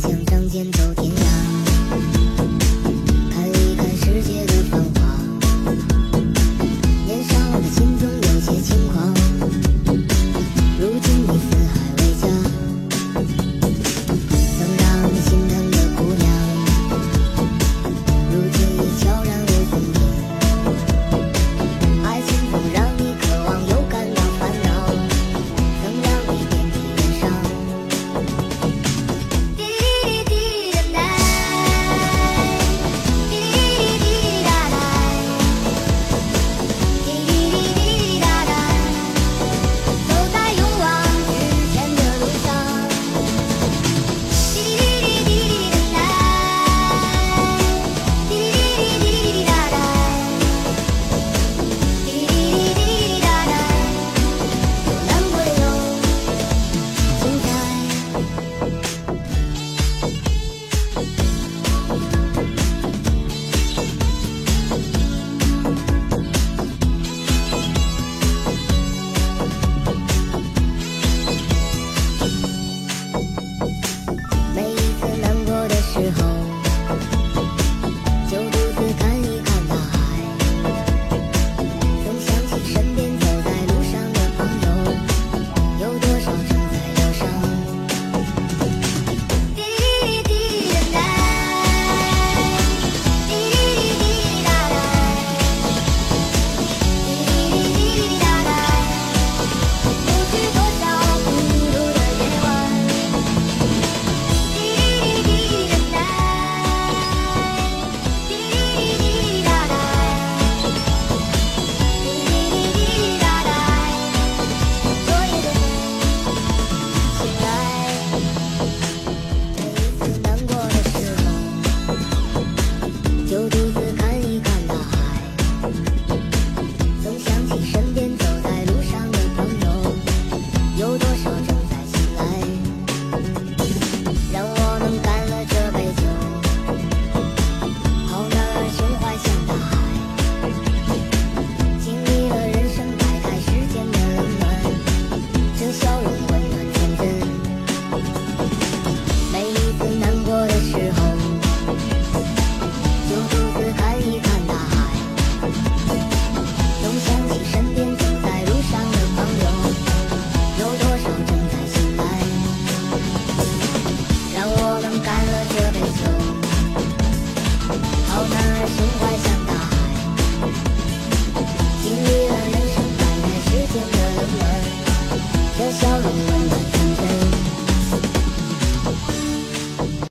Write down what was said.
想仗剑走天